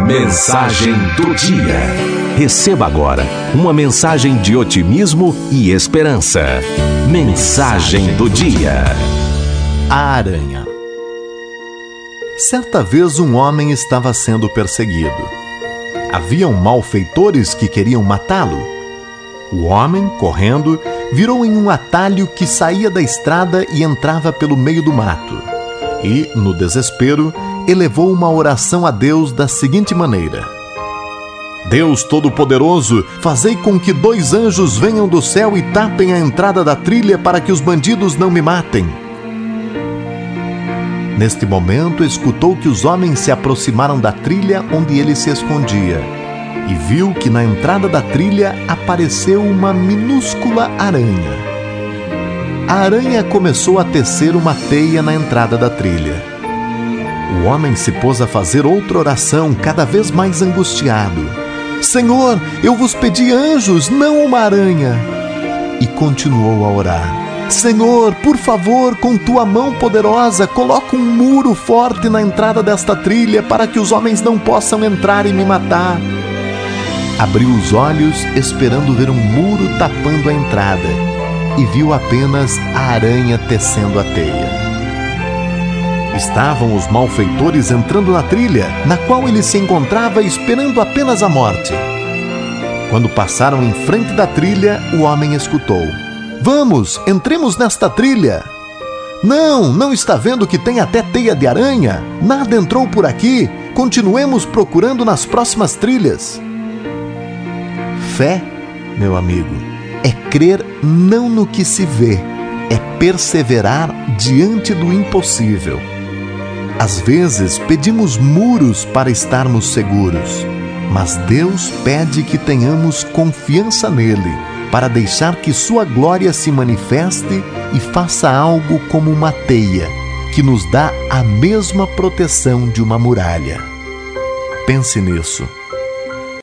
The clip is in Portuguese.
Mensagem do dia. Receba agora uma mensagem de otimismo e esperança. Mensagem do dia. A aranha. Certa vez um homem estava sendo perseguido. Haviam malfeitores que queriam matá-lo. O homem, correndo, virou em um atalho que saía da estrada e entrava pelo meio do mato. E, no desespero, elevou uma oração a Deus da seguinte maneira: Deus Todo-Poderoso, fazei com que dois anjos venham do céu e tapem a entrada da trilha para que os bandidos não me matem. Neste momento, escutou que os homens se aproximaram da trilha onde ele se escondia e viu que na entrada da trilha apareceu uma minúscula aranha. A aranha começou a tecer uma teia na entrada da trilha. O homem se pôs a fazer outra oração, cada vez mais angustiado. Senhor, eu vos pedi anjos, não uma aranha. E continuou a orar. Senhor, por favor, com tua mão poderosa, coloca um muro forte na entrada desta trilha para que os homens não possam entrar e me matar. Abriu os olhos, esperando ver um muro tapando a entrada, e viu apenas a aranha tecendo a teia. Estavam os malfeitores entrando na trilha, na qual ele se encontrava esperando apenas a morte. Quando passaram em frente da trilha, o homem escutou: Vamos, entremos nesta trilha. Não, não está vendo que tem até teia de aranha? Nada entrou por aqui. Continuemos procurando nas próximas trilhas. Fé, meu amigo, é crer não no que se vê, é perseverar diante do impossível. Às vezes pedimos muros para estarmos seguros, mas Deus pede que tenhamos confiança nele, para deixar que Sua glória se manifeste e faça algo como uma teia, que nos dá a mesma proteção de uma muralha. Pense nisso